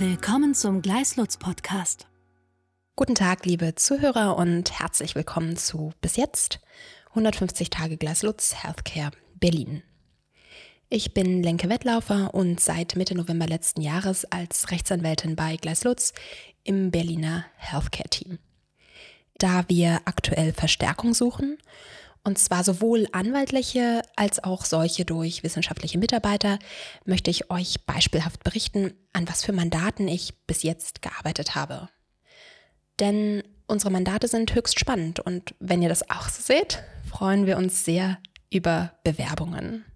Willkommen zum Gleislutz Podcast. Guten Tag, liebe Zuhörer und herzlich willkommen zu bis jetzt 150 Tage Gleislutz Healthcare Berlin. Ich bin Lenke Wettlaufer und seit Mitte November letzten Jahres als Rechtsanwältin bei Gleislutz im Berliner Healthcare Team. Da wir aktuell Verstärkung suchen, und zwar sowohl anwaltliche als auch solche durch wissenschaftliche Mitarbeiter, möchte ich euch beispielhaft berichten, an was für Mandaten ich bis jetzt gearbeitet habe. Denn unsere Mandate sind höchst spannend und wenn ihr das auch so seht, freuen wir uns sehr über Bewerbungen.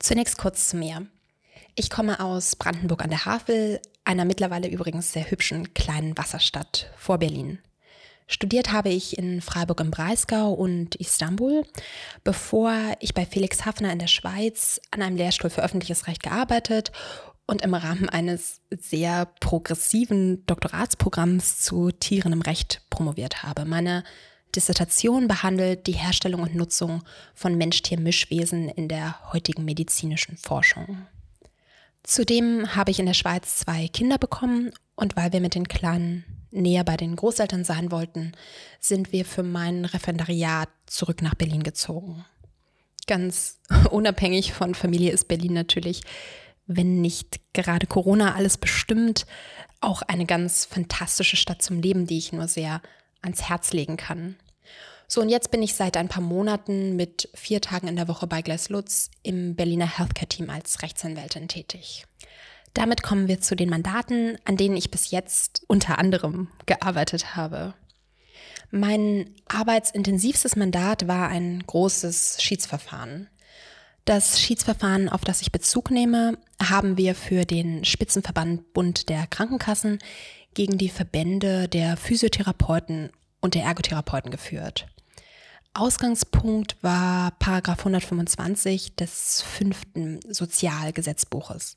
Zunächst kurz zu mir. Ich komme aus Brandenburg an der Havel, einer mittlerweile übrigens sehr hübschen kleinen Wasserstadt vor Berlin. Studiert habe ich in Freiburg im Breisgau und Istanbul, bevor ich bei Felix Hafner in der Schweiz an einem Lehrstuhl für öffentliches Recht gearbeitet und im Rahmen eines sehr progressiven Doktoratsprogramms zu Tieren im Recht promoviert habe. Meine Dissertation behandelt die Herstellung und Nutzung von Mensch-Tier-Mischwesen in der heutigen medizinischen Forschung. Zudem habe ich in der Schweiz zwei Kinder bekommen und weil wir mit den Kleinen näher bei den Großeltern sein wollten, sind wir für mein Referendariat zurück nach Berlin gezogen. Ganz unabhängig von Familie ist Berlin natürlich, wenn nicht gerade Corona alles bestimmt, auch eine ganz fantastische Stadt zum Leben, die ich nur sehr ans Herz legen kann. So, und jetzt bin ich seit ein paar Monaten mit vier Tagen in der Woche bei Gleis Lutz im Berliner Healthcare Team als Rechtsanwältin tätig. Damit kommen wir zu den Mandaten, an denen ich bis jetzt unter anderem gearbeitet habe. Mein arbeitsintensivstes Mandat war ein großes Schiedsverfahren. Das Schiedsverfahren, auf das ich Bezug nehme, haben wir für den Spitzenverband Bund der Krankenkassen gegen die Verbände der Physiotherapeuten und der Ergotherapeuten geführt. Ausgangspunkt war Paragraph 125 des fünften Sozialgesetzbuches.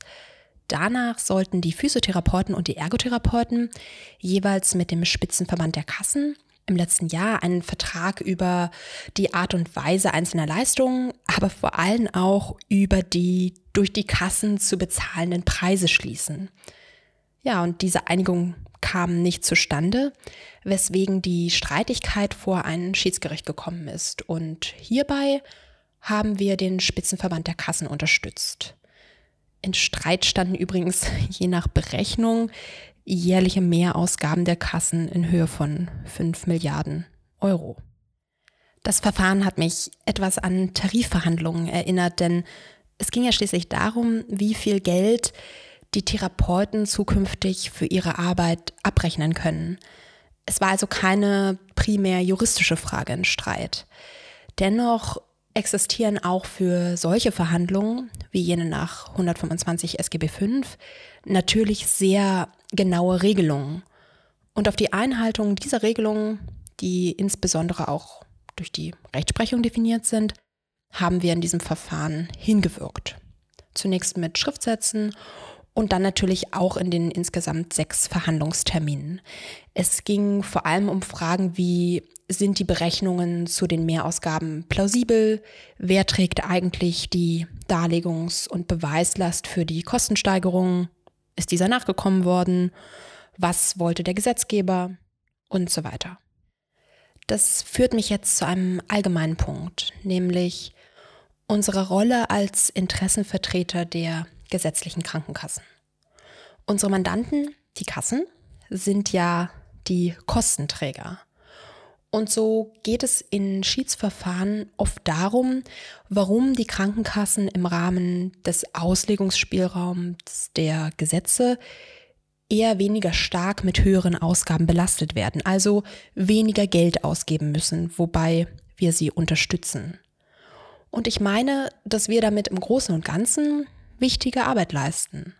Danach sollten die Physiotherapeuten und die Ergotherapeuten jeweils mit dem Spitzenverband der Kassen im letzten Jahr einen Vertrag über die Art und Weise einzelner Leistungen, aber vor allem auch über die durch die Kassen zu bezahlenden Preise schließen. Ja, und diese Einigung kam nicht zustande, weswegen die Streitigkeit vor ein Schiedsgericht gekommen ist. Und hierbei haben wir den Spitzenverband der Kassen unterstützt. In Streit standen übrigens je nach Berechnung jährliche Mehrausgaben der Kassen in Höhe von 5 Milliarden Euro. Das Verfahren hat mich etwas an Tarifverhandlungen erinnert, denn es ging ja schließlich darum, wie viel Geld die Therapeuten zukünftig für ihre Arbeit abrechnen können. Es war also keine primär juristische Frage in Streit. Dennoch existieren auch für solche Verhandlungen, wie jene nach 125 SGB V, natürlich sehr genaue Regelungen. Und auf die Einhaltung dieser Regelungen, die insbesondere auch durch die Rechtsprechung definiert sind, haben wir in diesem Verfahren hingewirkt. Zunächst mit Schriftsätzen und dann natürlich auch in den insgesamt sechs Verhandlungsterminen. Es ging vor allem um Fragen wie, sind die Berechnungen zu den Mehrausgaben plausibel? Wer trägt eigentlich die Darlegungs- und Beweislast für die Kostensteigerung? Ist dieser nachgekommen worden? Was wollte der Gesetzgeber? Und so weiter. Das führt mich jetzt zu einem allgemeinen Punkt, nämlich unsere Rolle als Interessenvertreter der gesetzlichen Krankenkassen. Unsere Mandanten, die Kassen, sind ja die Kostenträger. Und so geht es in Schiedsverfahren oft darum, warum die Krankenkassen im Rahmen des Auslegungsspielraums der Gesetze eher weniger stark mit höheren Ausgaben belastet werden, also weniger Geld ausgeben müssen, wobei wir sie unterstützen. Und ich meine, dass wir damit im Großen und Ganzen wichtige Arbeit leisten.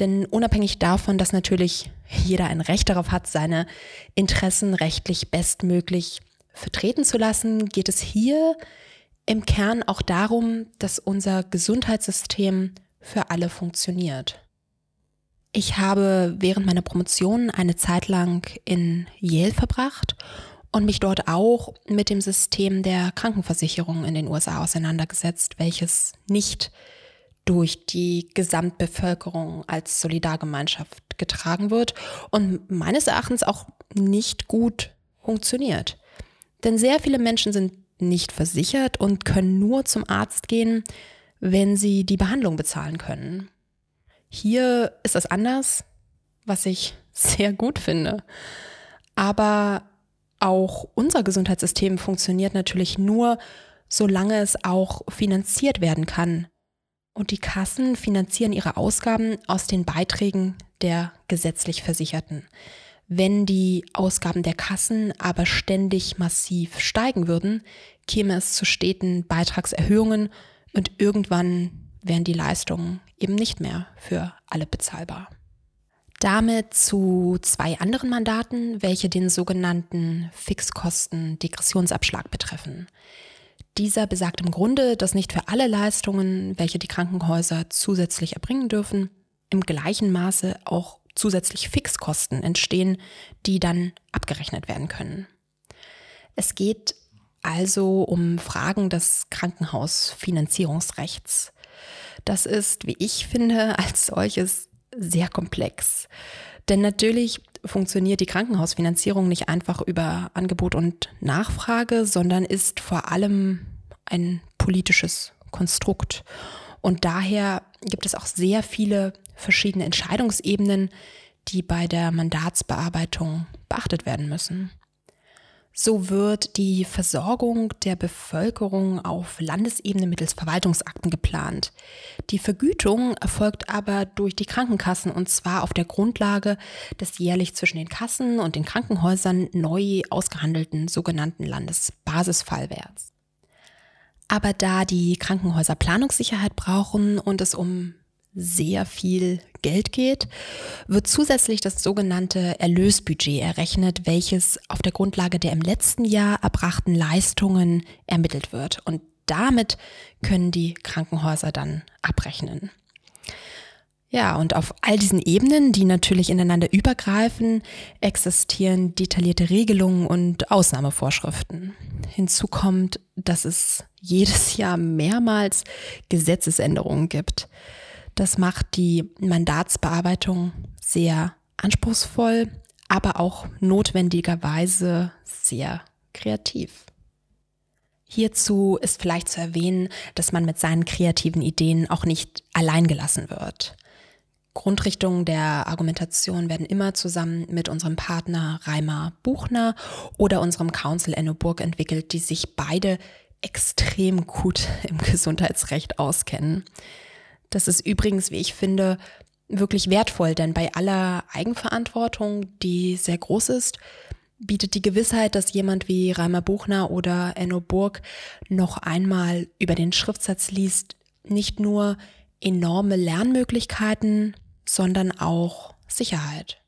Denn unabhängig davon, dass natürlich jeder ein Recht darauf hat, seine Interessen rechtlich bestmöglich vertreten zu lassen, geht es hier im Kern auch darum, dass unser Gesundheitssystem für alle funktioniert. Ich habe während meiner Promotion eine Zeit lang in Yale verbracht und mich dort auch mit dem System der Krankenversicherung in den USA auseinandergesetzt, welches nicht durch die Gesamtbevölkerung als Solidargemeinschaft getragen wird und meines Erachtens auch nicht gut funktioniert. Denn sehr viele Menschen sind nicht versichert und können nur zum Arzt gehen, wenn sie die Behandlung bezahlen können. Hier ist das anders, was ich sehr gut finde. Aber auch unser Gesundheitssystem funktioniert natürlich nur, solange es auch finanziert werden kann. Und die Kassen finanzieren ihre Ausgaben aus den Beiträgen der gesetzlich Versicherten. Wenn die Ausgaben der Kassen aber ständig massiv steigen würden, käme es zu steten Beitragserhöhungen und irgendwann wären die Leistungen eben nicht mehr für alle bezahlbar. Damit zu zwei anderen Mandaten, welche den sogenannten Fixkosten-Degressionsabschlag betreffen. Dieser besagt im Grunde, dass nicht für alle Leistungen, welche die Krankenhäuser zusätzlich erbringen dürfen, im gleichen Maße auch zusätzlich Fixkosten entstehen, die dann abgerechnet werden können. Es geht also um Fragen des Krankenhausfinanzierungsrechts. Das ist, wie ich finde, als solches sehr komplex. Denn natürlich funktioniert die Krankenhausfinanzierung nicht einfach über Angebot und Nachfrage, sondern ist vor allem ein politisches Konstrukt. Und daher gibt es auch sehr viele verschiedene Entscheidungsebenen, die bei der Mandatsbearbeitung beachtet werden müssen. So wird die Versorgung der Bevölkerung auf Landesebene mittels Verwaltungsakten geplant. Die Vergütung erfolgt aber durch die Krankenkassen und zwar auf der Grundlage des jährlich zwischen den Kassen und den Krankenhäusern neu ausgehandelten sogenannten Landesbasisfallwerts. Aber da die Krankenhäuser Planungssicherheit brauchen und es um sehr viel Geld geht, wird zusätzlich das sogenannte Erlösbudget errechnet, welches auf der Grundlage der im letzten Jahr erbrachten Leistungen ermittelt wird. Und damit können die Krankenhäuser dann abrechnen. Ja, und auf all diesen Ebenen, die natürlich ineinander übergreifen, existieren detaillierte Regelungen und Ausnahmevorschriften. Hinzu kommt, dass es jedes Jahr mehrmals Gesetzesänderungen gibt. Das macht die Mandatsbearbeitung sehr anspruchsvoll, aber auch notwendigerweise sehr kreativ. Hierzu ist vielleicht zu erwähnen, dass man mit seinen kreativen Ideen auch nicht allein gelassen wird. Grundrichtungen der Argumentation werden immer zusammen mit unserem Partner Reimer Buchner oder unserem Council Enno Burg entwickelt, die sich beide extrem gut im Gesundheitsrecht auskennen. Das ist übrigens, wie ich finde, wirklich wertvoll, denn bei aller Eigenverantwortung, die sehr groß ist, bietet die Gewissheit, dass jemand wie Reimer Buchner oder Enno Burg noch einmal über den Schriftsatz liest, nicht nur enorme Lernmöglichkeiten, sondern auch Sicherheit.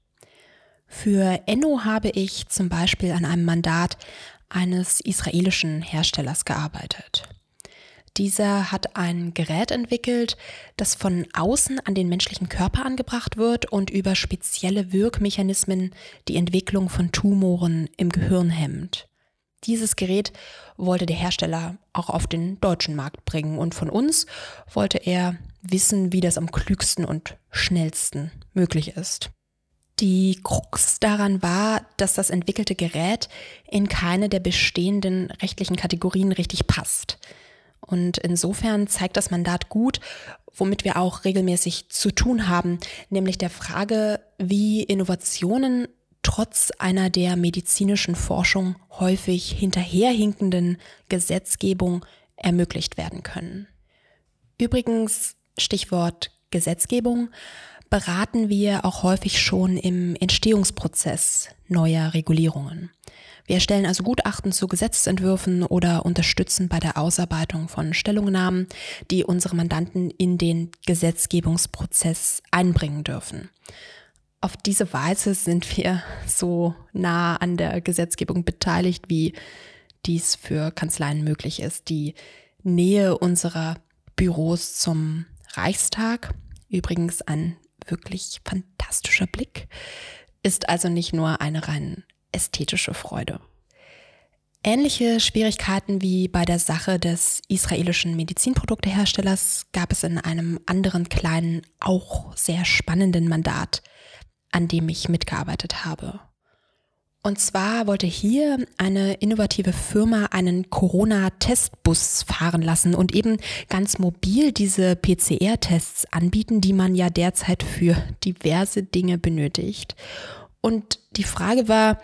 Für Enno habe ich zum Beispiel an einem Mandat eines israelischen Herstellers gearbeitet. Dieser hat ein Gerät entwickelt, das von außen an den menschlichen Körper angebracht wird und über spezielle Wirkmechanismen die Entwicklung von Tumoren im Gehirn hemmt. Dieses Gerät wollte der Hersteller auch auf den deutschen Markt bringen und von uns wollte er wissen, wie das am klügsten und schnellsten möglich ist. Die Krux daran war, dass das entwickelte Gerät in keine der bestehenden rechtlichen Kategorien richtig passt. Und insofern zeigt das Mandat gut, womit wir auch regelmäßig zu tun haben, nämlich der Frage, wie Innovationen trotz einer der medizinischen Forschung häufig hinterherhinkenden Gesetzgebung ermöglicht werden können. Übrigens, Stichwort Gesetzgebung, beraten wir auch häufig schon im Entstehungsprozess neuer Regulierungen. Wir erstellen also Gutachten zu Gesetzentwürfen oder unterstützen bei der Ausarbeitung von Stellungnahmen, die unsere Mandanten in den Gesetzgebungsprozess einbringen dürfen. Auf diese Weise sind wir so nah an der Gesetzgebung beteiligt, wie dies für Kanzleien möglich ist. Die Nähe unserer Büros zum Reichstag, übrigens ein wirklich fantastischer Blick, ist also nicht nur eine rein ästhetische Freude. Ähnliche Schwierigkeiten wie bei der Sache des israelischen Medizinprodukteherstellers gab es in einem anderen kleinen, auch sehr spannenden Mandat, an dem ich mitgearbeitet habe. Und zwar wollte hier eine innovative Firma einen Corona-Testbus fahren lassen und eben ganz mobil diese PCR-Tests anbieten, die man ja derzeit für diverse Dinge benötigt. Und die Frage war,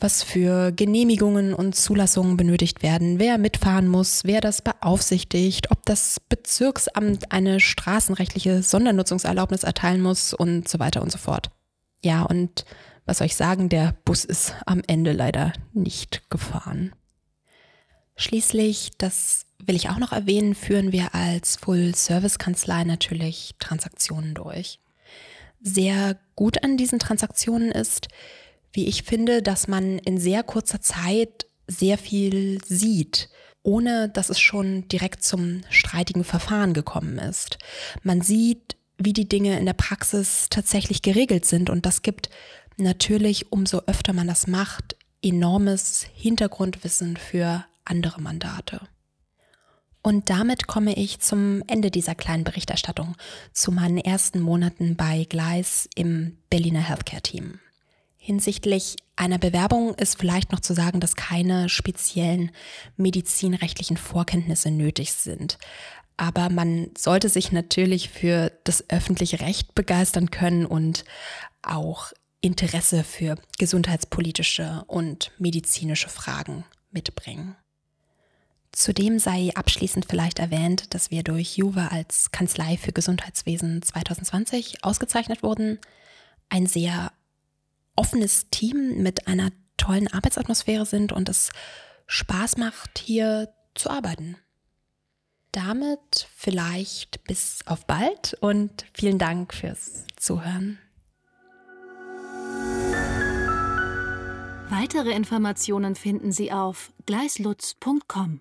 was für Genehmigungen und Zulassungen benötigt werden, wer mitfahren muss, wer das beaufsichtigt, ob das Bezirksamt eine straßenrechtliche Sondernutzungserlaubnis erteilen muss und so weiter und so fort. Ja, und was soll ich sagen, der Bus ist am Ende leider nicht gefahren. Schließlich, das will ich auch noch erwähnen, führen wir als Full-Service-Kanzlei natürlich Transaktionen durch. Sehr gut an diesen Transaktionen ist, wie ich finde, dass man in sehr kurzer Zeit sehr viel sieht, ohne dass es schon direkt zum streitigen Verfahren gekommen ist. Man sieht, wie die Dinge in der Praxis tatsächlich geregelt sind und das gibt natürlich, umso öfter man das macht, enormes Hintergrundwissen für andere Mandate. Und damit komme ich zum Ende dieser kleinen Berichterstattung, zu meinen ersten Monaten bei Gleis im Berliner Healthcare Team. Hinsichtlich einer Bewerbung ist vielleicht noch zu sagen, dass keine speziellen medizinrechtlichen Vorkenntnisse nötig sind. Aber man sollte sich natürlich für das öffentliche Recht begeistern können und auch Interesse für gesundheitspolitische und medizinische Fragen mitbringen. Zudem sei abschließend vielleicht erwähnt, dass wir durch Juve als Kanzlei für Gesundheitswesen 2020 ausgezeichnet wurden. Ein sehr offenes Team mit einer tollen Arbeitsatmosphäre sind und es Spaß macht, hier zu arbeiten. Damit vielleicht bis auf bald und vielen Dank fürs Zuhören. Weitere Informationen finden Sie auf gleislutz.com.